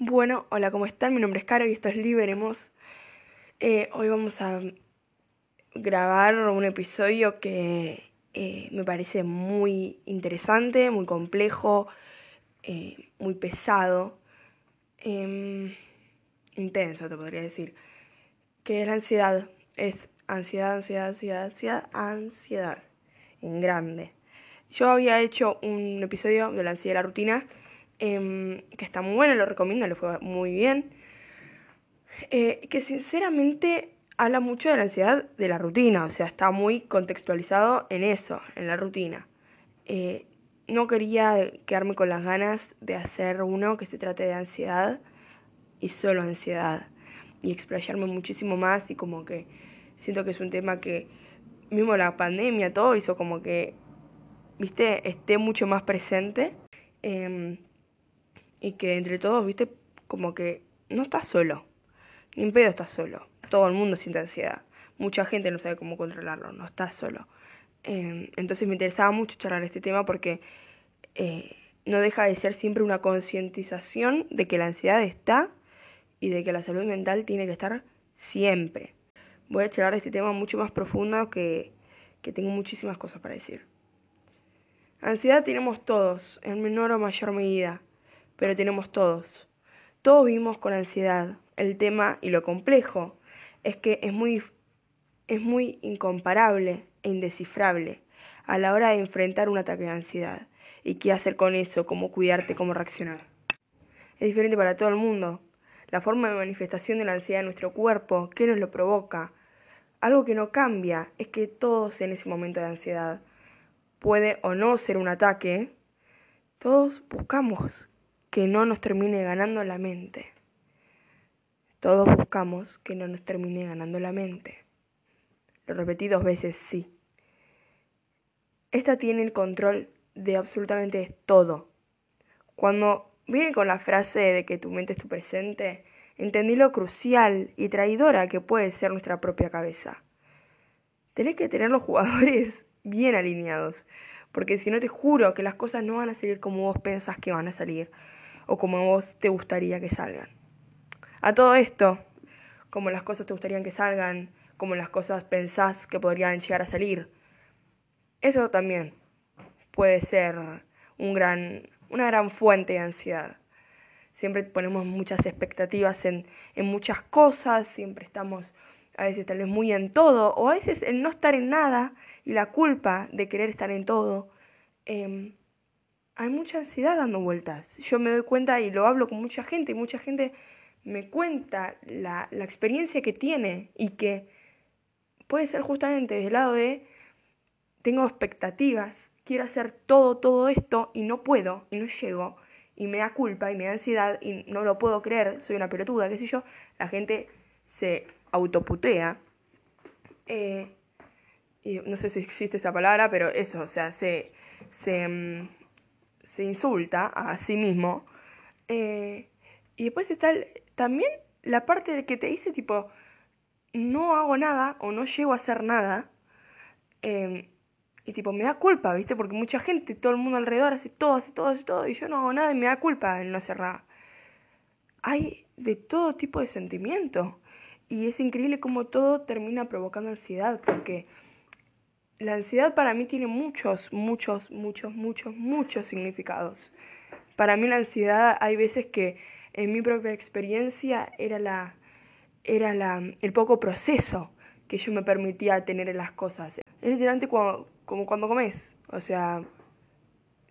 Bueno, hola, ¿cómo están? Mi nombre es Caro y esto es Liberemos. Eh, hoy vamos a grabar un episodio que eh, me parece muy interesante, muy complejo, eh, muy pesado, em, intenso te podría decir, que es la ansiedad. Es ansiedad, ansiedad, ansiedad, ansiedad, ansiedad, en grande. Yo había hecho un episodio de la ansiedad de la rutina Em, que está muy bueno, lo recomiendo, le fue muy bien, eh, que sinceramente habla mucho de la ansiedad de la rutina, o sea, está muy contextualizado en eso, en la rutina. Eh, no quería quedarme con las ganas de hacer uno que se trate de ansiedad y solo ansiedad y explayarme muchísimo más y como que siento que es un tema que mismo la pandemia todo hizo como que viste esté mucho más presente em, y que entre todos, viste, como que no estás solo. Ni en pedo estás solo. Todo el mundo siente ansiedad. Mucha gente no sabe cómo controlarlo, no estás solo. Em, entonces me interesaba mucho charlar este tema porque eh, no deja de ser siempre una concientización de que la ansiedad está y de que la salud mental tiene que estar siempre. Voy a charlar este tema mucho más profundo que, que tengo muchísimas cosas para decir. Ansiedad tenemos todos, en menor o mayor medida pero tenemos todos. Todos vivimos con ansiedad. El tema y lo complejo es que es muy, es muy incomparable e indescifrable a la hora de enfrentar un ataque de ansiedad. ¿Y qué hacer con eso? ¿Cómo cuidarte? ¿Cómo reaccionar? Es diferente para todo el mundo. La forma de manifestación de la ansiedad en nuestro cuerpo, ¿qué nos lo provoca? Algo que no cambia es que todos en ese momento de ansiedad puede o no ser un ataque, todos buscamos que no nos termine ganando la mente. Todos buscamos que no nos termine ganando la mente. Lo repetí dos veces, sí. Esta tiene el control de absolutamente todo. Cuando viene con la frase de que tu mente es tu presente, entendí lo crucial y traidora que puede ser nuestra propia cabeza. Tenés que tener los jugadores bien alineados, porque si no te juro que las cosas no van a salir como vos pensás que van a salir o como vos te gustaría que salgan. A todo esto, como las cosas te gustarían que salgan, como las cosas pensás que podrían llegar a salir, eso también puede ser un gran, una gran fuente de ansiedad. Siempre ponemos muchas expectativas en, en muchas cosas, siempre estamos a veces tal vez muy en todo, o a veces el no estar en nada y la culpa de querer estar en todo. Eh, hay mucha ansiedad dando vueltas. Yo me doy cuenta y lo hablo con mucha gente y mucha gente me cuenta la, la experiencia que tiene y que puede ser justamente desde el lado de tengo expectativas, quiero hacer todo, todo esto y no puedo y no llego y me da culpa y me da ansiedad y no lo puedo creer, soy una pelotuda, qué sé yo, la gente se autoputea. Eh, y no sé si existe esa palabra, pero eso, o sea, se, se, mm, se insulta a sí mismo. Eh, y después está también la parte de que te dice tipo, no hago nada o no llego a hacer nada. Em, y tipo, me da culpa, ¿viste? Porque mucha gente, todo el mundo alrededor hace todo, hace todo, hace todo, y yo no hago nada y me da culpa de no hacer nada. Hay de todo tipo de sentimiento. Y es increíble cómo todo termina provocando ansiedad, porque la ansiedad para mí tiene muchos, muchos, muchos, muchos, muchos significados. Para mí la ansiedad hay veces que en mi propia experiencia era la era la, el poco proceso que yo me permitía tener en las cosas. Es literalmente como, como cuando comes. O sea,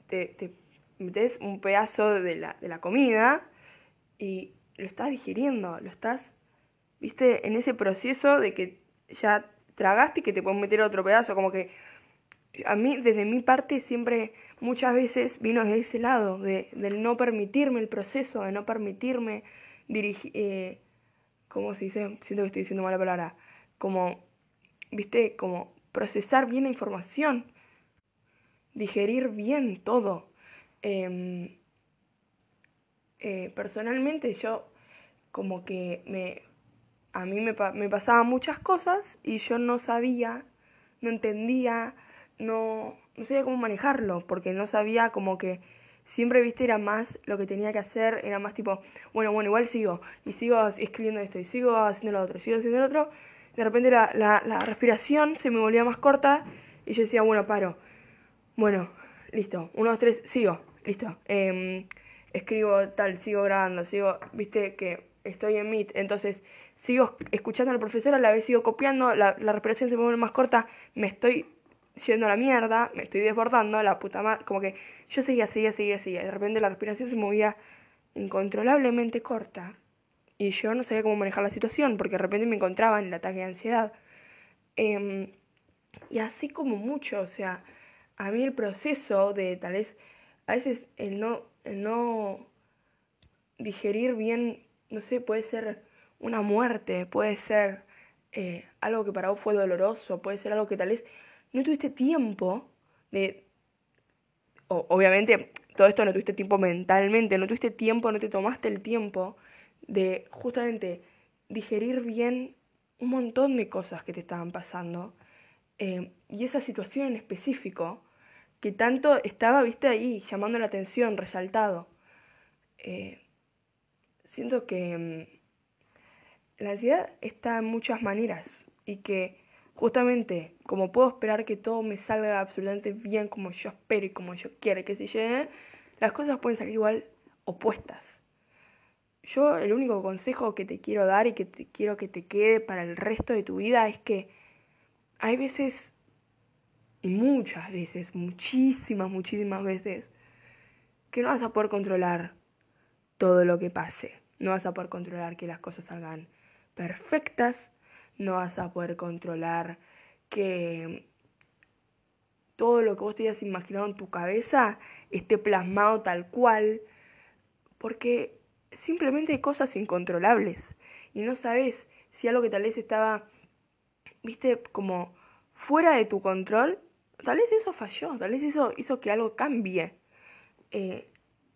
te, te metes un pedazo de la, de la comida y lo estás digiriendo, lo estás, viste, en ese proceso de que ya tragaste y que te puedes meter otro pedazo, como que a mí, desde mi parte, siempre, muchas veces vino de ese lado, de, del no permitirme el proceso, de no permitirme dirigir, eh, ¿cómo se dice? Siento que estoy diciendo mala palabra, como, viste, como procesar bien la información, digerir bien todo. Em, eh, personalmente yo como que me a mí me, me pasaban muchas cosas y yo no sabía, no entendía, no, no sabía cómo manejarlo, porque no sabía como que siempre, viste, era más lo que tenía que hacer, era más tipo, bueno, bueno, igual sigo, y sigo escribiendo esto, y sigo haciendo lo otro, sigo haciendo lo otro. De repente la, la, respiración se me volvía más corta, y yo decía, bueno, paro. Bueno, listo, uno, dos, tres, sigo, listo. Em, escribo tal, sigo grabando, sigo, viste que estoy en Meet, entonces sigo escuchando al profesor, a la vez sigo copiando, la, respiración se me más corta, me estoy yendo a la mierda, me estoy desbordando, la puta madre, como que yo seguía, seguía, seguía, seguía, de repente la respiración se movía incontrolablemente corta y yo no sabía cómo manejar la situación porque de repente me encontraba en el ataque de ansiedad. Em, y así como mucho, o sea, a mí el proceso de tal vez, a veces el no, el no digerir bien, no sé, puede ser una muerte, puede ser eh, algo que para vos fue doloroso, puede ser algo que tal vez no tuviste tiempo de... obviamente, todo esto no tuviste tiempo mentalmente, no tuviste tiempo, no te tomaste el tiempo de justamente digerir bien un montón de cosas que te estaban pasando. Eh, y esa situación en específico, que tanto estaba, viste, ahí, llamando la atención, resaltado. Eh, siento que mm, la ansiedad está en muchas maneras y que justamente como puedo esperar que todo me salga absolutamente bien como yo espero y como yo quiero que se llene, las cosas pueden salir igual opuestas. Yo el único consejo que te quiero dar y que te quiero que te quede para el resto de tu vida es que hay veces, y muchas veces, muchísimas, muchísimas veces, que no vas a poder controlar todo lo que pase. No vas a poder controlar que las cosas salgan perfectas, no vas a poder controlar que todo lo que vos te hayas imaginado en tu cabeza esté plasmado tal cual, porque simplemente hay cosas incontrolables y no sabes si algo que tal vez estaba, viste, como fuera de tu control, tal vez eso falló, tal vez eso hizo que algo cambie. Eh,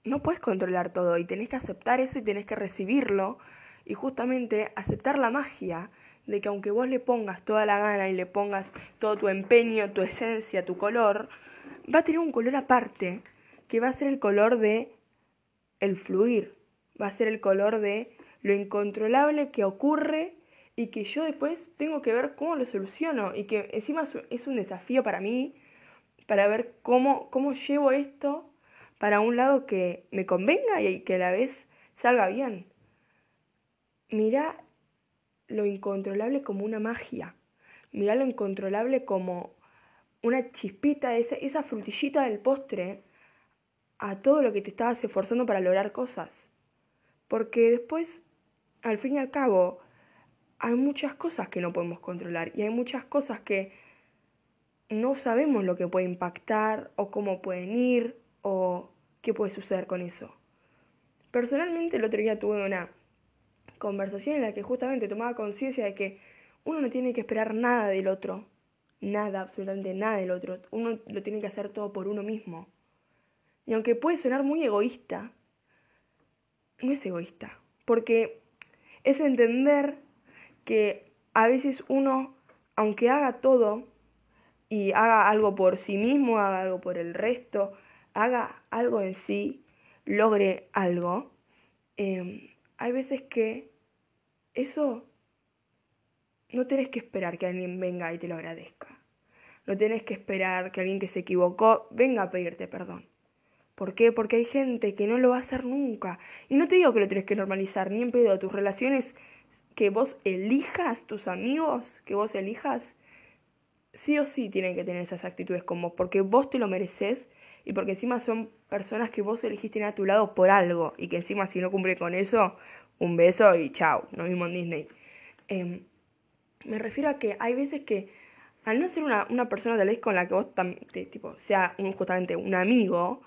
no puedes controlar todo y tenés que aceptar eso y tenés que recibirlo y justamente aceptar la magia de que aunque vos le pongas toda la gana y le pongas todo tu empeño, tu esencia, tu color, va a tener un color aparte, que va a ser el color de el fluir, va a ser el color de lo incontrolable que ocurre y que yo después tengo que ver cómo lo soluciono y que encima es un desafío para mí, para ver cómo, cómo llevo esto para un lado que me convenga y que a la vez salga bien. Mira lo incontrolable como una magia. Mira lo incontrolable como una chispita, esa, esa frutillita del postre a todo lo que te estabas esforzando para lograr cosas. Porque después, al fin y al cabo, hay muchas cosas que no podemos controlar y hay muchas cosas que no sabemos lo que puede impactar o cómo pueden ir o qué puede suceder con eso. Personalmente el otro día tuve una conversación en la que justamente tomaba conciencia de que uno no tiene que esperar nada del otro, nada, absolutamente nada del otro, uno lo tiene que hacer todo por uno mismo. Y aunque puede sonar muy egoísta, no es egoísta, porque es entender que a veces uno, aunque haga todo y haga algo por sí mismo, haga algo por el resto, haga algo en sí, logre algo, eh, hay veces que eso no tenés que esperar que alguien venga y te lo agradezca. No tenés que esperar que alguien que se equivocó venga a pedirte perdón. ¿Por qué? Porque hay gente que no lo va a hacer nunca. Y no te digo que lo tenés que normalizar, ni en pedo. Tus relaciones que vos elijas, tus amigos que vos elijas, sí o sí tienen que tener esas actitudes como porque vos te lo mereces y porque encima son personas que vos elegiste a tu lado por algo y que encima si no cumple con eso, un beso y chao, nos vimos en Disney. Em, me refiero a que hay veces que al no ser una, una persona tal vez con la que vos tipo, sea un, justamente un amigo,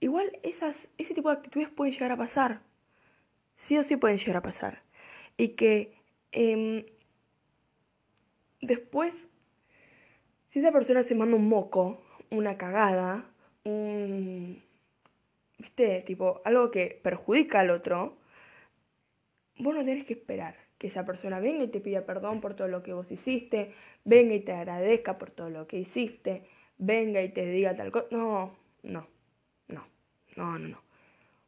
igual esas, ese tipo de actitudes pueden llegar a pasar. Sí o sí pueden llegar a pasar. Y que em, después, si esa persona se manda un moco, una cagada, un, ¿viste? Tipo, algo que perjudica al otro, vos no tenés que esperar que esa persona venga y te pida perdón por todo lo que vos hiciste, venga y te agradezca por todo lo que hiciste, venga y te diga tal cosa. No, no, no, No, no, no.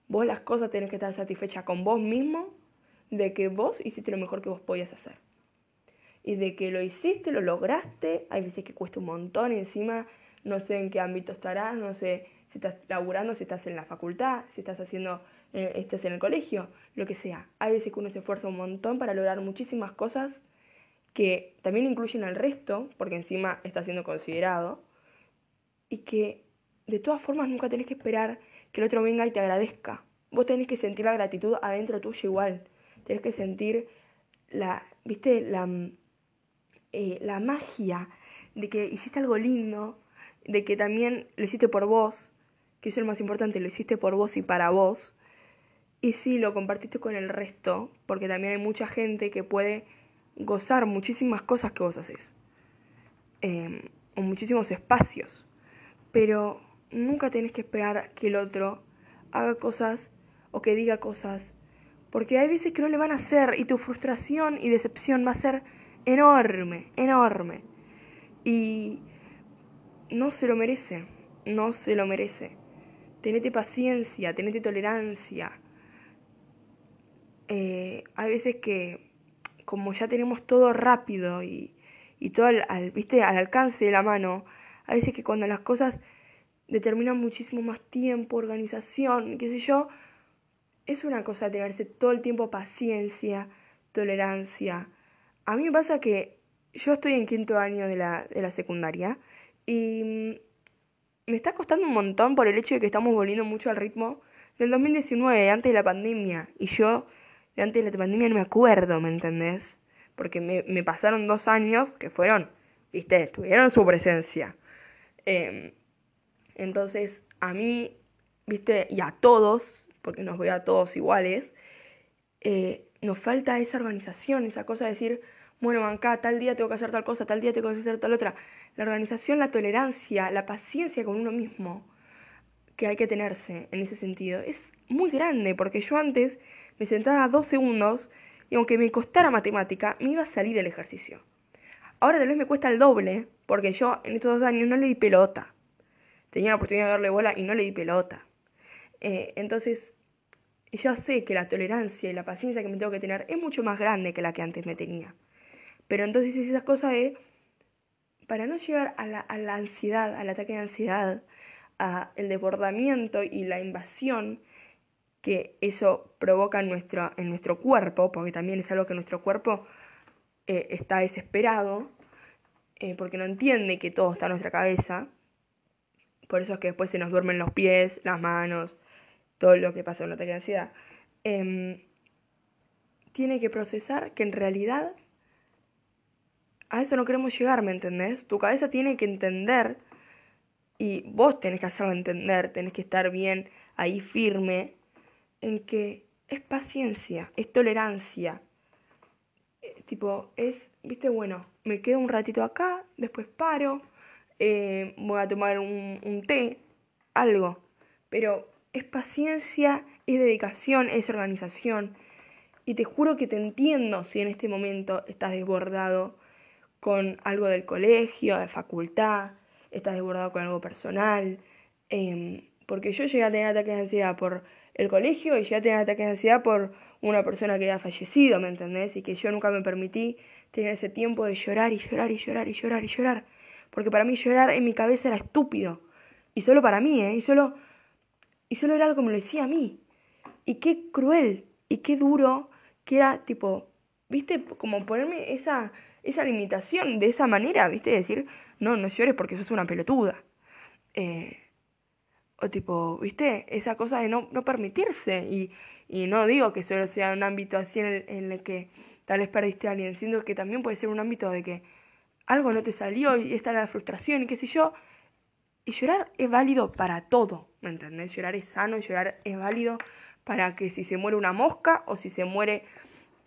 Vos las cosas tenés que estar satisfecha con vos mismo de que vos hiciste lo mejor que vos podías hacer. Y de que lo hiciste, lo lograste, hay veces que cuesta un montón encima no sé en qué ámbito estarás, no sé si estás laburando, si estás en la facultad, si estás haciendo, eh, estás en el colegio, lo que sea. Hay veces que uno se esfuerza un montón para lograr muchísimas cosas que también incluyen al resto, porque encima está siendo considerado, y que de todas formas nunca tenés que esperar que el otro venga y te agradezca. Vos tenés que sentir la gratitud adentro tuyo igual. Tenés que sentir la, viste, la, eh, la magia de que hiciste algo lindo, de que también lo hiciste por vos, que eso es lo más importante, lo hiciste por vos y para vos. Y sí, lo compartiste con el resto, porque también hay mucha gente que puede gozar muchísimas cosas que vos haces, em, o muchísimos espacios, pero nunca tenés que esperar que el otro haga cosas o que diga cosas, porque hay veces que no le van a hacer y tu frustración y decepción va a ser enorme, enorme. Y no se lo merece, no se lo merece. Tenete paciencia, tenete tolerancia. Eh, hay veces que, como ya tenemos todo rápido y, y todo al, ¿viste? al alcance de la mano, hay veces que cuando las cosas determinan muchísimo más tiempo, organización, qué sé yo, es una cosa tenerse todo el tiempo paciencia, tolerancia. A mí me pasa que yo estoy en quinto año de la, de la secundaria y mm, me está costando un montón por el hecho de que estamos volviendo mucho al ritmo del 2019, antes de la pandemia. Y yo, antes de la pandemia, no me acuerdo, ¿me entendés? Porque me, pasaron dos años que fueron, viste, tuvieron su presencia. Em, entonces, a mí, viste, y a todos, porque nos veo a todos iguales, eh, nos falta esa organización, esa cosa de decir, bueno, acá tal día tengo que hacer tal cosa, tal día tengo que hacer tal otra. La organización, la tolerancia, la paciencia con uno mismo que hay que tenerse en ese sentido es muy grande, porque yo antes me sentaba dos segundos y aunque me costara matemática, me iba a salir el ejercicio. Ahora tal vez me cuesta el doble, porque yo en estos dos años no le di pelota. Tenía la oportunidad de darle bola y no le di pelota. Eh, entonces, yo sé que la tolerancia y la paciencia que me tengo que tener es mucho más grande que la que antes me tenía. Pero entonces esas cosas de, para no llegar a la, a la ansiedad, al ataque de ansiedad, a el desbordamiento y la invasión que eso provoca en nuestro, en nuestro cuerpo, porque también es algo que nuestro cuerpo eh, está desesperado, eh, porque no entiende que todo está en nuestra cabeza. Por eso es que después se nos duermen los pies, las manos, todo lo que pasa en un ataque ansiedad. Em, tiene que procesar que en realidad a eso no queremos llegar, ¿me entendés? Tu cabeza tiene que entender y vos tenés que hacerlo entender, tenés que estar bien ahí firme en que es paciencia, es tolerancia. Eh, tipo, es, viste, bueno, me quedo un ratito acá, después paro, eh, voy a tomar un, un té, algo. Pero es paciencia, es dedicación, es organización. Y te juro que te entiendo si en este momento estás desbordado con algo del colegio, de facultad, estás desbordado con algo personal. Em, porque yo llegué a tener ataques de ansiedad por el colegio y llegué a tener ataques de ansiedad por una persona que había fallecido, ¿me entendés? Y que yo nunca me permití tener ese tiempo de llorar y llorar y llorar y llorar y llorar. Porque para mí llorar en mi cabeza era estúpido. Y solo para mí, ¿eh? Y solo, y solo era algo como lo decía a mí. Y qué cruel y qué duro que era, tipo, ¿viste? Como ponerme esa, esa limitación de esa manera, ¿viste? Decir, no, no llores porque sos una pelotuda. Eh, o tipo, ¿viste? Esa cosa de no, no permitirse. Y, y no digo que solo sea un ámbito así en el, en el que tal vez perdiste a alguien, sino que también puede ser un ámbito de que algo no te salió y está la frustración y qué sé yo. Y llorar es válido para todo, ¿me entendés? Llorar es sano, llorar es válido para que si se muere una mosca o si se muere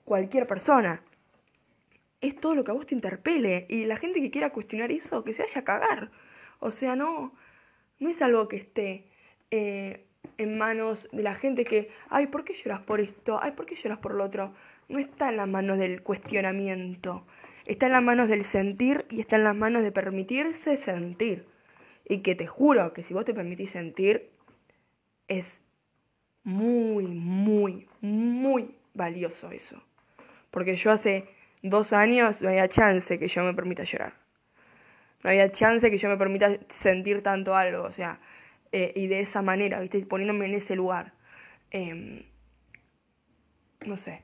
cualquier persona es todo lo que a vos te interpele. Y la gente que quiera cuestionar eso, que se vaya a cagar. O sea, no, no es algo que esté eh, en manos de la gente que, ay, ¿por qué lloras por esto? Ay, ¿por qué lloras por lo otro? No está en las manos del cuestionamiento. Está en las manos del sentir y está en las manos de permitirse sentir. Y que te juro que si vos te permitís sentir, es muy, muy, muy valioso eso. Porque yo hace dos años no había chance que yo me permita llorar. No había chance que yo me permita sentir tanto algo, o sea, eh, y de esa manera, ¿viste? Poniéndome en ese lugar. Em, no sé.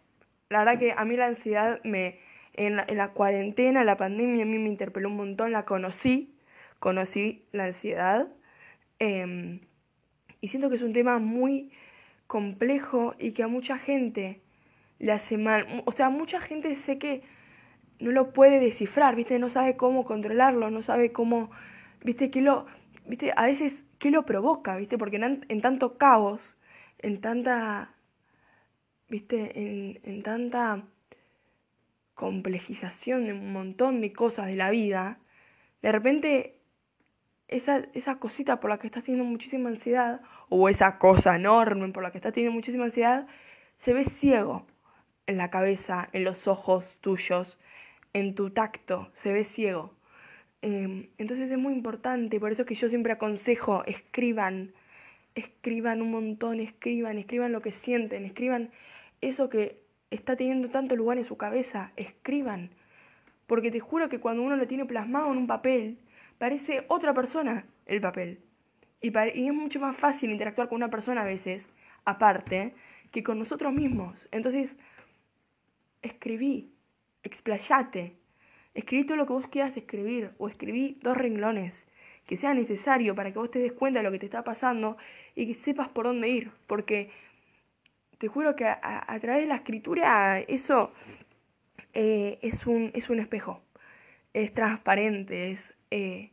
La verdad que a mí la ansiedad me... En la, en la cuarentena, la pandemia, a mí me interpeló un montón, la conocí, conocí la ansiedad. Em, y siento que es un tema muy complejo y que a mucha gente le hace mal. O sea, mucha gente sé que no lo puede descifrar, ¿viste? No sabe cómo controlarlo, no sabe cómo, ¿viste? Que lo, ¿viste? A veces, ¿qué lo provoca, ¿viste? Porque en, tanto caos, en tanta, ¿viste? En, en tanta complejización de un montón de cosas de la vida, de repente esa, esa cosita por la que estás teniendo muchísima ansiedad, o esa cosa enorme por la que estás teniendo muchísima ansiedad, se ve ciego en la cabeza, en los ojos tuyos, en tu tacto, se ve ciego. Em, entonces es muy importante, por eso es que yo siempre aconsejo, escriban, escriban un montón, escriban, escriban lo que sienten, escriban eso que está teniendo tanto lugar en su cabeza, escriban. Porque te juro que cuando uno lo tiene plasmado en un papel, parece otra persona el papel. Y, y, es mucho más fácil interactuar con una persona a veces, aparte, que con nosotros mismos. Entonces, escribí, explayate, escribí todo lo que vos quieras escribir, o escribí dos renglones, que sea necesario para que vos te des cuenta de lo que te está pasando y que sepas por dónde ir, porque te juro que a, través de la escritura eso eh, es, un, es un espejo, es transparente, es eh,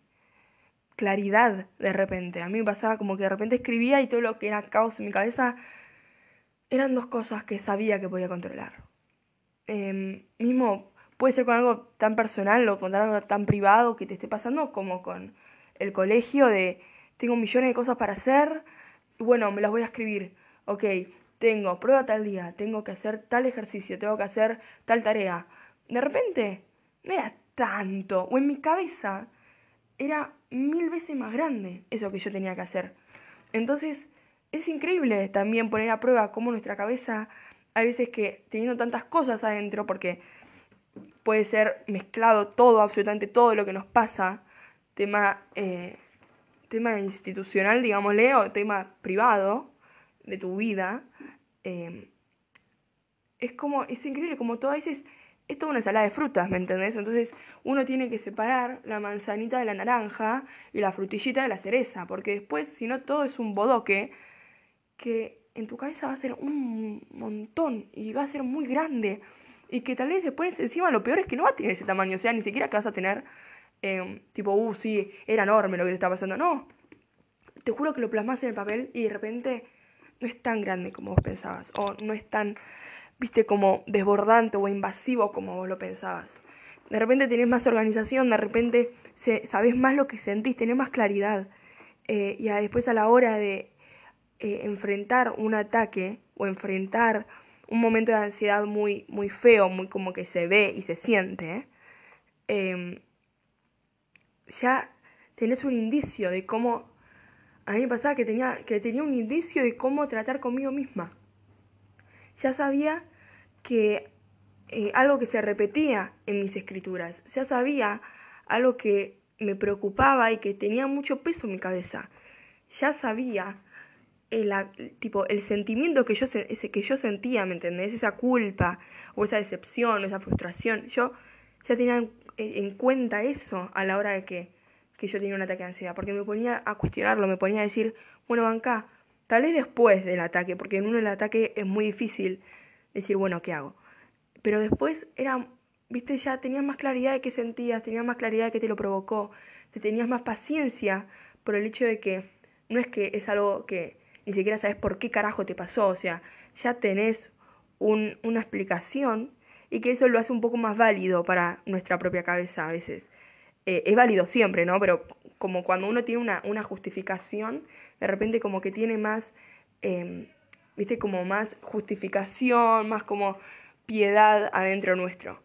claridad de repente. A mí me pasaba como que de repente escribía y todo lo que era caos en mi cabeza eran dos cosas que sabía que podía controlar. Em, mismo puede ser con algo tan personal o con algo tan privado que te esté pasando como con el colegio de tengo millones de cosas para hacer, bueno, me las voy a escribir. Ok, tengo prueba tal día, tengo que hacer tal ejercicio, tengo que hacer tal tarea. De repente, no era tanto, o en mi cabeza era mil veces más grande eso que yo tenía que hacer. Entonces, es increíble también poner a prueba cómo nuestra cabeza, hay veces que teniendo tantas cosas adentro, porque puede ser mezclado todo, absolutamente todo lo que nos pasa, tema, eh, tema institucional, digámosle, o tema privado de tu vida, eh, es como, es increíble como todo veces es toda una ensalada de frutas, ¿me entendés? Entonces uno tiene que separar la manzanita de la naranja y la frutillita de la cereza, porque después, si no, todo es un bodoque que en tu cabeza va a ser un montón y va a ser muy grande. Y que tal vez después encima lo peor es que no va a tener ese tamaño, o sea, ni siquiera que vas a tener em, tipo, uh, sí, era enorme lo que te está pasando, no, te juro que lo plasmas en el papel y de repente no es tan grande como vos pensabas. O no es tan viste, como desbordante o invasivo como vos lo pensabas. De repente tenés más organización, de repente sabés más lo que sentís, tenés más claridad. Eh, y después a la hora de eh, enfrentar un ataque o enfrentar un momento de ansiedad muy, muy feo, muy como que se ve y se siente, em, ya tenés un indicio de cómo... A mí me pasaba que tenía, que tenía un indicio de cómo tratar conmigo misma. Ya sabía que eh, algo que se repetía en mis escrituras, ya sabía algo que me preocupaba y que tenía mucho peso en mi cabeza, ya sabía el, tipo, el sentimiento que yo, ese que yo sentía, ¿me entendés? Esa culpa o esa decepción, esa frustración, yo ya tenía en, cuenta eso a la hora de que, que yo tenía un ataque de ansiedad, porque me ponía a cuestionarlo, me ponía a decir, bueno, banca, tal vez después del ataque, porque en uno el ataque es muy difícil decir, bueno, ¿qué hago? Pero después era, viste, ya tenías más claridad de qué sentías, tenías más claridad de qué te lo provocó, te tenías más paciencia por el hecho de que no es que es algo que ni siquiera sabes por qué carajo te pasó, o sea, ya tenés un, una explicación y que eso lo hace un poco más válido para nuestra propia cabeza a veces. Eh, es válido siempre, ¿no? Pero como cuando uno tiene una, una justificación, de repente como que tiene más... Em, viste, como más justificación, más como piedad adentro nuestro.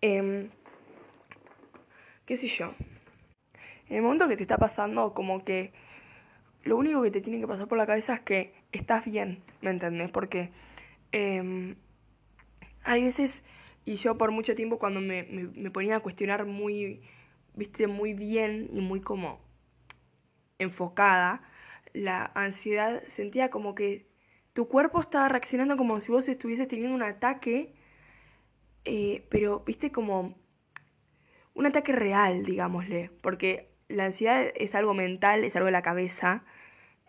Em, ¿Qué sé yo? En el momento que te está pasando, como que lo único que te tiene que pasar por la cabeza es que estás bien, ¿me entendés? Porque em, hay veces, y yo por mucho tiempo cuando me, ponía a cuestionar muy, viste, muy bien y muy como enfocada, la ansiedad sentía como que tu cuerpo estaba reaccionando como si vos estuvieses teniendo un ataque, eh, pero viste como un ataque real, digámosle, porque la ansiedad es algo mental, es algo de la cabeza,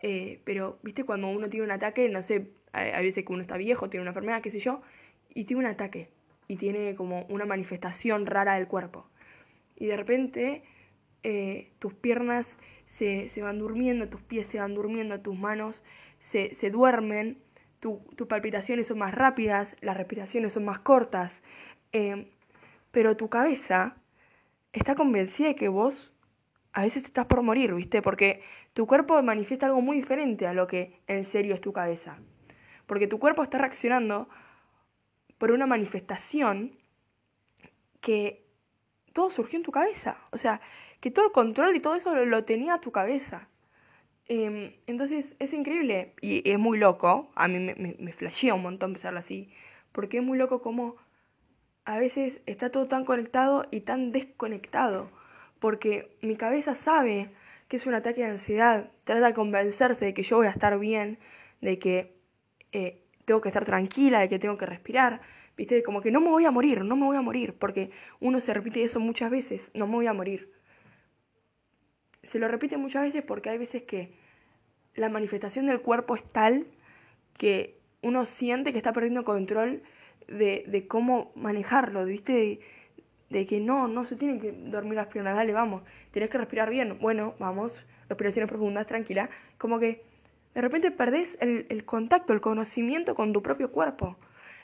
eh, pero, viste, cuando uno tiene un ataque, no sé, hay, veces que uno está viejo, tiene una enfermedad, qué sé yo, y tiene un ataque, y tiene como una manifestación rara del cuerpo. Y de repente eh, tus piernas se, se, van durmiendo, tus pies se van durmiendo, tus manos se, se duermen, tus palpitaciones son más rápidas, las respiraciones son más cortas, eh, pero tu cabeza está convencida de que vos a veces te estás por morir, ¿viste? Porque tu cuerpo manifiesta algo muy diferente a lo que en serio es tu cabeza. Porque tu cuerpo está reaccionando por una manifestación que todo surgió en tu cabeza. O sea, que todo el control y todo eso lo, tenía tu cabeza. Em, entonces es increíble y es muy loco. A mí me, me, me flashea un montón pensarlo así. Porque es muy loco como a veces está todo tan conectado y tan desconectado porque mi cabeza sabe que es un ataque de ansiedad, trata de convencerse de que yo voy a estar bien, de que eh, tengo que estar tranquila, de que tengo que respirar, viste, como que no me voy a morir, no me voy a morir, porque uno se repite eso muchas veces, no me voy a morir. Se lo repite muchas veces porque hay veces que la manifestación del cuerpo es tal que uno siente que está perdiendo control de, de cómo manejarlo, ¿viste? De que no, no se tienen que dormir las piernas, dale, vamos, tienes que respirar bien, bueno, vamos, respiraciones profundas, tranquila, como que de repente perdés el, el contacto, el conocimiento con tu propio cuerpo.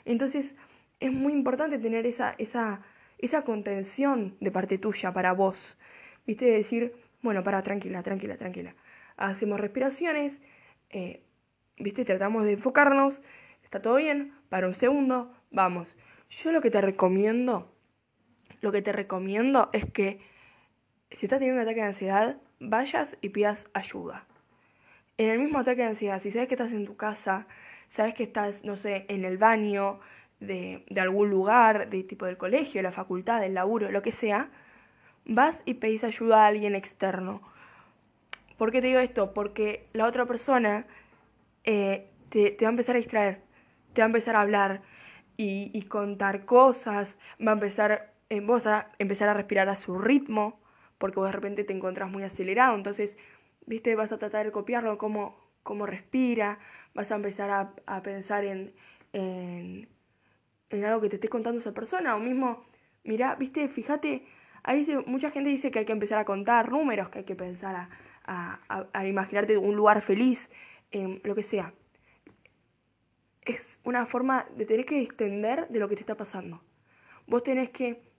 Entonces es muy importante tener esa, esa, esa contención de parte tuya para vos, viste, de decir, bueno, para, tranquila, tranquila, tranquila. Hacemos respiraciones, eh, viste, tratamos de enfocarnos, está todo bien, para un segundo, vamos. Yo lo que te recomiendo lo que te recomiendo es que si estás teniendo un ataque de ansiedad, vayas y pidas ayuda. En el mismo ataque de ansiedad, si sabes que estás en tu casa, sabes que estás, no sé, en el baño de, de algún lugar, de tipo del colegio, la facultad, del laburo, lo que sea, vas y pedís ayuda a alguien externo. ¿Por qué te digo esto? Porque la otra persona eh, te, te, va a empezar a distraer, te va a empezar a hablar y, y contar cosas, va a empezar vos a empezar a respirar a su ritmo, porque vos de repente te encontrás muy acelerado, entonces, viste, vas a tratar de copiarlo, cómo, cómo respira, vas a empezar a, a pensar en, en, en, algo que te esté contando esa persona, o mismo, mira, viste, fíjate, ahí mucha gente dice que hay que empezar a contar números, que hay que pensar a, a, imaginarte un lugar feliz, eh, lo que sea. Es una forma de tener que distender de lo que te está pasando. Vos tenés que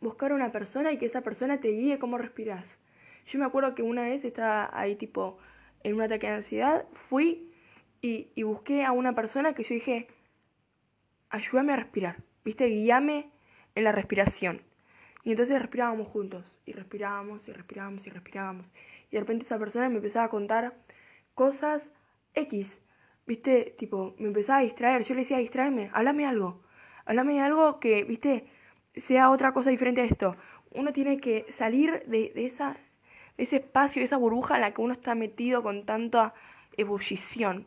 buscar una persona y que esa persona te guíe cómo respiras. Yo me acuerdo que una vez estaba ahí tipo en un ataque de ansiedad, fui y, y busqué a una persona que yo dije, ayúdame a respirar, viste, guíame en la respiración. Y entonces respirábamos juntos, y respirábamos, y respirábamos, y respirábamos. Y de repente esa persona me empezaba a contar cosas X, viste, tipo, me empezaba a distraer. Yo le decía, distraeme, háblame algo, háblame algo que, viste, sea otra cosa diferente a esto. Uno tiene que salir de, esa, ese espacio, de esa burbuja en la que uno está metido con tanta ebullición.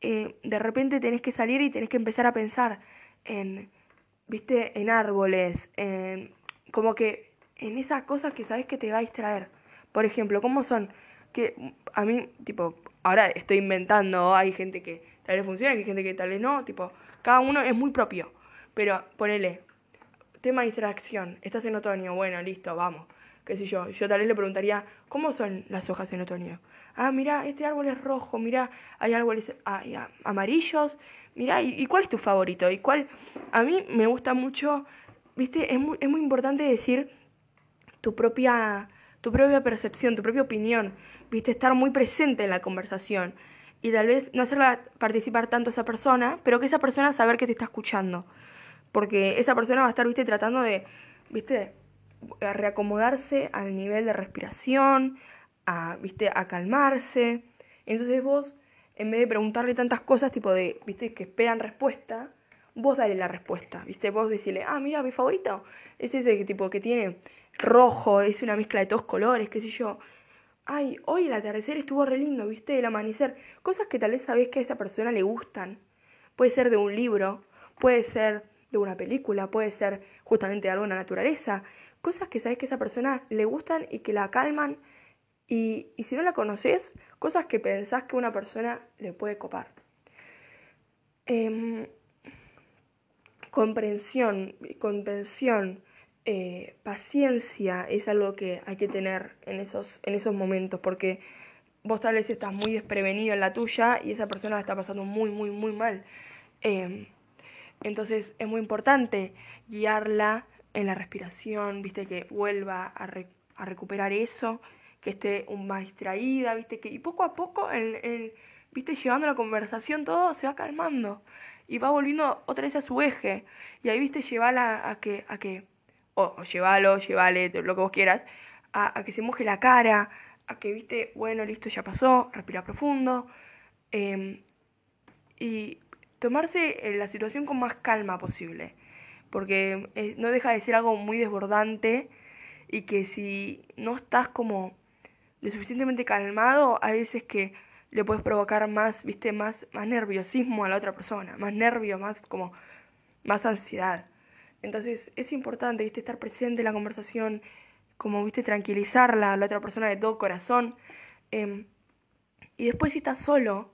Eh, de repente tenés que salir y tenés que empezar a pensar en, viste, en árboles, en, como que en esas cosas que sabes que te va a distraer. Por ejemplo, ¿cómo son? Que a mí, tipo, ahora estoy inventando, hay gente que tal vez funciona, hay gente que tal vez no, tipo, cada uno es muy propio. Pero ponele, Tema distracción. Estás en otoño. Bueno, listo, vamos. Qué sé yo. Yo tal vez le preguntaría, ¿cómo son las hojas en otoño? Ah, mira, este árbol es rojo. Mira, hay árboles amarillos. Mira, ¿y, cuál es tu favorito? ¿Y cuál? A mí me gusta mucho, viste, es muy, es muy importante decir tu propia, tu propia percepción, tu propia opinión. Viste, estar muy presente en la conversación. Y tal vez no hacerla participar tanto esa persona, pero que esa persona saber que te está escuchando porque esa persona va a estar, viste, tratando de, viste, reacomodarse al nivel de respiración, a, viste, a calmarse. Entonces vos en vez de preguntarle tantas cosas, tipo de, viste, que esperan respuesta, vos dale la respuesta, viste, vos decirle, ah, mira, mi favorito es ese tipo que tiene rojo, es una mezcla de todos colores, qué sé yo. Ay, hoy el atardecer estuvo re lindo, viste, el amanecer. Cosas que tal vez sabés que a esa persona le gustan. Puede ser de un libro, puede ser de una película, puede ser justamente algo de la naturaleza. Cosas que sabés que a esa persona le gustan y que la calman. Y, y si no la conoces, cosas que pensás que una persona le puede copar. Eh, comprensión, contención, eh, paciencia es algo que hay que tener en esos, en esos momentos, porque vos tal vez estás muy desprevenido en la tuya y esa persona la está pasando muy, muy, muy mal. Em, entonces es muy importante guiarla en la respiración, viste, que vuelva a, a recuperar eso, que esté más distraída, viste, que, y poco a poco, el, viste, llevando la conversación todo se va calmando y va volviendo otra vez a su eje. Y ahí, viste, llevala a que, a que o, o llévalo, lo que vos quieras, a, que se moje la cara, a que, viste, bueno, listo, ya pasó, respira profundo. Eh, y tomarse eh, la situación con más calma posible. Porque eh, no deja de ser algo muy desbordante y que si no estás como lo suficientemente calmado, hay veces que le puedes provocar más, viste, más, más nerviosismo a la otra persona, más nervio, más como más ansiedad. Entonces es importante, viste, estar presente en la conversación, como, viste, tranquilizarla a la otra persona de todo corazón. Eh, y después si estás solo,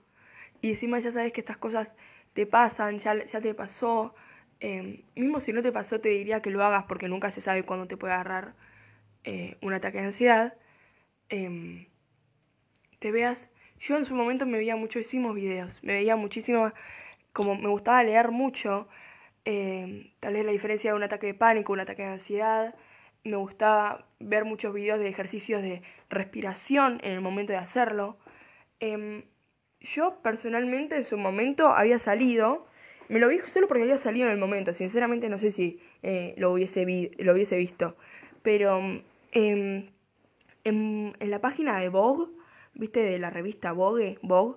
y encima ya sabes que estas cosas te pasan, ya, ya te pasó, eh, mismo si no te pasó te diría que lo hagas porque nunca se sabe cuándo te puede agarrar eh, un ataque de ansiedad, eh, te veas, yo en su momento me veía muchísimos videos, me veía muchísimo, como me gustaba leer mucho, eh, tal vez la diferencia de un ataque de pánico, un ataque de ansiedad. Me gustaba ver muchos videos de ejercicios de respiración en el momento de hacerlo. Yo personalmente en su momento había salido, me lo vi solo porque había salido en el momento, sinceramente no sé si eh, lo, hubiese lo hubiese visto, pero en, en, la página de Vogue, viste, de la revista Vogue, Vogue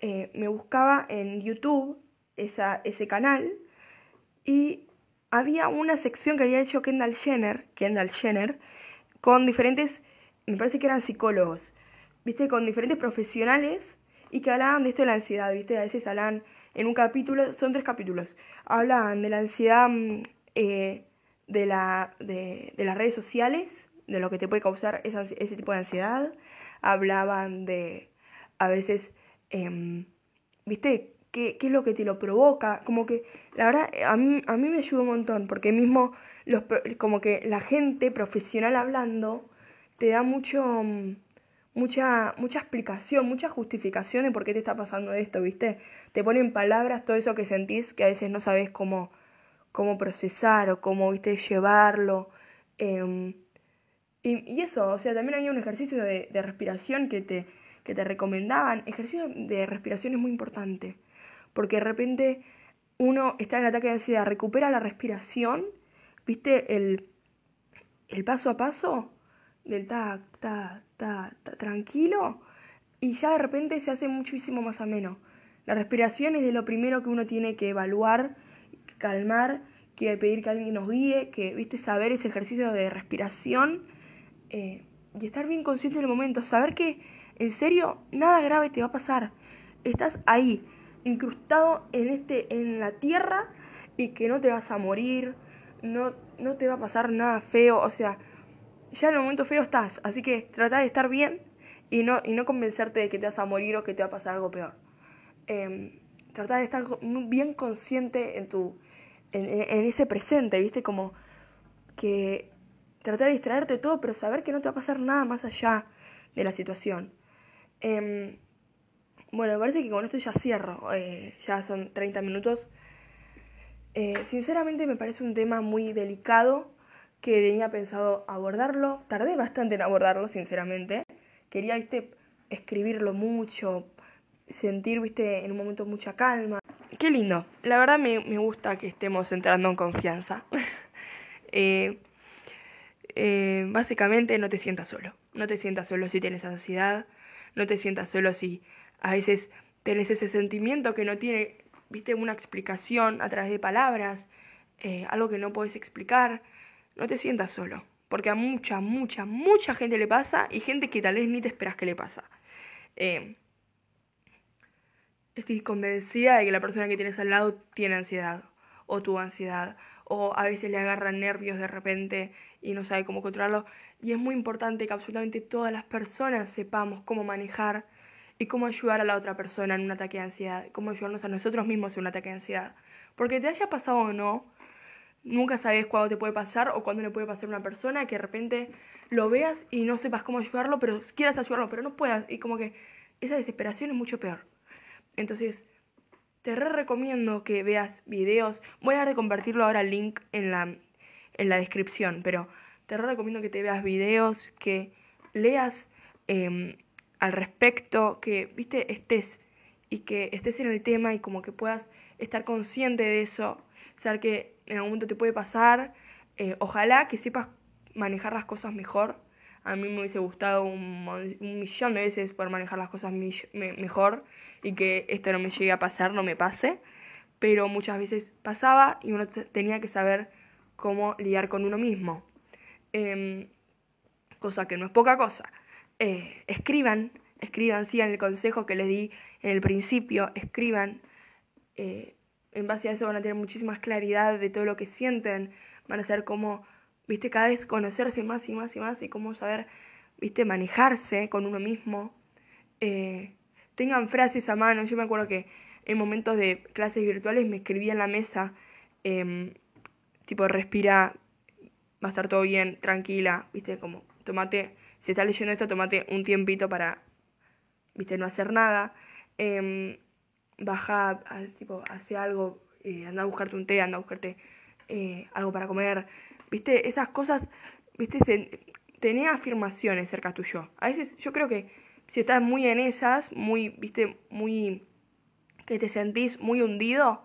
eh, me buscaba en YouTube esa, ese canal y había una sección que había hecho Kendall Jenner, Kendall Jenner, con diferentes, me parece que eran psicólogos, viste, con diferentes profesionales y que hablaban de esto de la ansiedad, viste, a veces hablan en un capítulo, son tres capítulos, hablan de la ansiedad eh, de, la, de, de, las redes sociales, de lo que te puede causar ese tipo de ansiedad, hablaban de, a veces, eh, viste, qué, qué es lo que te lo provoca, como que la verdad a mí, a mí me ayuda un montón, porque mismo los, como que la gente profesional hablando te da mucho, mucha, mucha explicación, mucha justificación de por qué te está pasando esto, ¿viste? Te pone en palabras todo eso que sentís que a veces no sabes cómo, cómo procesar o cómo, ¿viste? Llevarlo. Eh, y, eso, o sea, también había un ejercicio de, de respiración que te, que te recomendaban. Ejercicio de respiración es muy importante porque de repente uno está en ataque de ansiedad, recupera la respiración, viste el, el paso a paso del ta, ta, ta, ta, tranquilo, y ya de repente se hace muchísimo más ameno. La respiración es de lo primero que uno tiene que evaluar, calmar, que pedir que alguien nos guíe, que, viste, saber ese ejercicio de respiración eh, y estar bien consciente del momento, saber que en serio nada grave te va a pasar. Estás ahí, incrustado en, este, en la tierra y que no te vas a morir, no, no te va a pasar nada feo, o sea, ya en el momento feo estás, así que trata de estar bien y no, y no convencerte de que te vas a morir o que te va a pasar algo peor. Eh, trata de estar bien consciente en tu en, ese presente, ¿viste? Como que trata de distraerte todo, pero saber que no te va a pasar nada más allá de la situación. Eh, bueno, me parece que con esto ya cierro. Eh, ya son 30 minutos. Eh, sinceramente me parece un tema muy delicado que tenía pensado abordarlo. Tardé bastante en abordarlo, sinceramente. Quería, viste, escribirlo mucho, sentir, viste, en un momento mucha calma. Qué lindo. La verdad me, me gusta que estemos entrando en confianza. eh, eh, básicamente no te sientas solo. No te sientas solo si tienes ansiedad. No te sientas solo si a veces tenés ese sentimiento que no tiene, viste, una explicación a través de palabras, eh, algo que no podés explicar, no te sientas solo. Porque a mucha, mucha, mucha gente le pasa y gente que tal vez ni te esperas que le pasa. Eh, estoy convencida de que la persona que tienes al lado tiene ansiedad o tuvo ansiedad o a veces le agarran nervios de repente y no sabe cómo controlarlo. Y es muy importante que absolutamente todas las personas sepamos cómo manejar y cómo ayudar a la otra persona en un ataque de ansiedad, cómo ayudarnos a nosotros mismos en un ataque de ansiedad. Porque te haya pasado o no, nunca sabes cuándo te puede pasar o cuándo le puede pasar a una persona que de repente lo veas y no sepas cómo ayudarlo, pero quieras ayudarlo, pero no puedas. Y como que esa desesperación es mucho peor. Entonces, te re recomiendo que veas videos. Voy a compartirlo ahora el link en la, en la descripción, pero te re recomiendo que te veas videos, que leas em, al respecto, que, viste, estés y que estés en el tema y como que puedas estar consciente de eso, saber que en algún momento te puede pasar. Eh, ojalá que sepas manejar las cosas mejor. A mí me hubiese gustado un, millón de veces poder manejar las cosas mejor y que esto no me llegue a pasar, no me pase. Pero muchas veces pasaba y uno tenía que saber cómo lidiar con uno mismo. Em, cosa que no es poca cosa. Eh, escriban, escriban, sigan el consejo que les di en el principio, escriban. Eh, en base a eso van a tener muchísima claridad de todo lo que sienten, van a saber cómo, viste, cada vez conocerse más y más y más y cómo saber, viste, manejarse con uno mismo. Eh, tengan frases a mano, yo me acuerdo que en momentos de clases virtuales me escribía en la mesa, em, tipo, respira, va a estar todo bien, tranquila, viste, como, tomate, si estás leyendo esto, tomate un tiempito para, viste, no hacer nada. Em, baja, tipo, hace algo, eh, anda a buscarte un té, anda a buscarte eh, algo para comer. Viste, esas cosas, viste, se, tenía afirmaciones cerca tuyo. A veces yo creo que si estás muy en esas, muy, viste, muy, que te sentís muy hundido,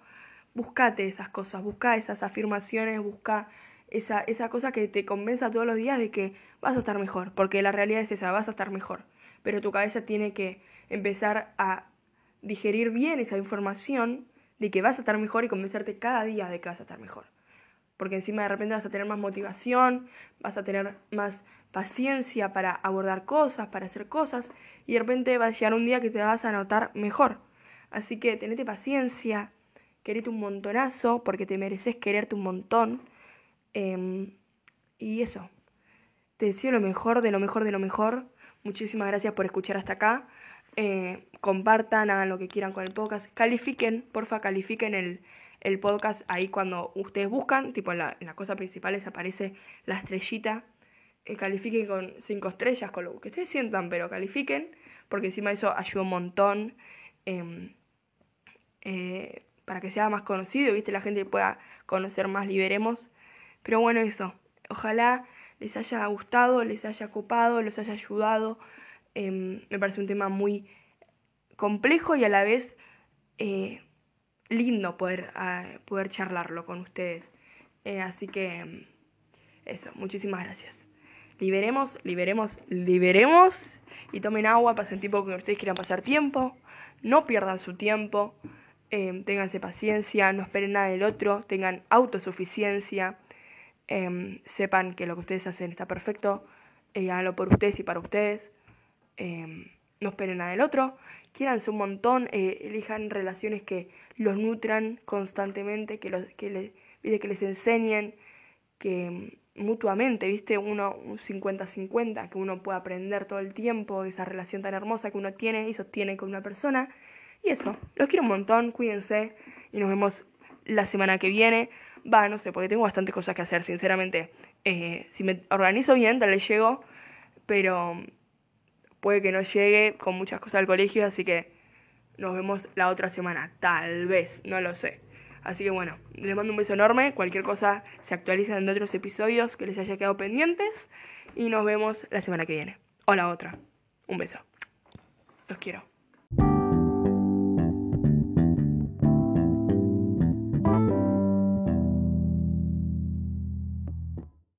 buscate esas cosas, busca esas afirmaciones, busca esa, esa cosa que te convenza todos los días de que vas a estar mejor, porque la realidad es esa, vas a estar mejor. Pero tu cabeza tiene que empezar a digerir bien esa información de que vas a estar mejor y convencerte cada día de que vas a estar mejor. Porque encima de repente vas a tener más motivación, vas a tener más paciencia para abordar cosas, para hacer cosas, y de repente va a llegar un día que te vas a notar mejor. Así que tenete paciencia, querete un montonazo, porque te mereces quererte un montón. Em, y eso, te deseo lo mejor, de lo mejor, de lo mejor. Muchísimas gracias por escuchar hasta acá. Eh, compartan, hagan lo que quieran con el podcast, califiquen, porfa, califiquen el, el podcast ahí cuando ustedes buscan, tipo en la, cosa principal les aparece la estrellita, eh, califiquen con cinco estrellas, con lo que ustedes sientan, pero califiquen, porque encima eso ayuda un montón em, eh, para que sea más conocido, ¿viste? La gente pueda conocer más, liberemos. Pero bueno, eso, ojalá les haya gustado, les haya copado, les haya ayudado. Em, me parece un tema muy complejo y a la vez eh, lindo poder, ah, poder charlarlo con ustedes. Eh, así que em, eso, muchísimas gracias. Liberemos, liberemos, liberemos y tomen agua, pasen tiempo que ustedes quieran pasar tiempo. No pierdan su tiempo, eh, ténganse paciencia, no esperen nada del otro, tengan autosuficiencia, sepan que lo que ustedes hacen está perfecto, háganlo por ustedes y para ustedes. Em, no esperen nada del otro, quieranse un montón, eh, elijan relaciones que los nutran constantemente, que, los, que, les, que les enseñen, que em, mutuamente, ¿viste? Uno, un 50-50, que uno pueda aprender todo el tiempo de esa relación tan hermosa que uno tiene y sostiene con una persona. Y eso, los quiero un montón, cuídense y nos vemos la semana que viene. Va, no sé, porque tengo bastantes cosas que hacer, sinceramente. Eh, si me organizo bien, tal vez llego, pero puede que no llegue con muchas cosas al colegio, así que nos vemos la otra semana, tal vez, no lo sé. Así que bueno, les mando un beso enorme, cualquier cosa se actualiza en otros episodios que les haya quedado pendientes y nos vemos la semana que viene, o la otra. Un beso. Los quiero.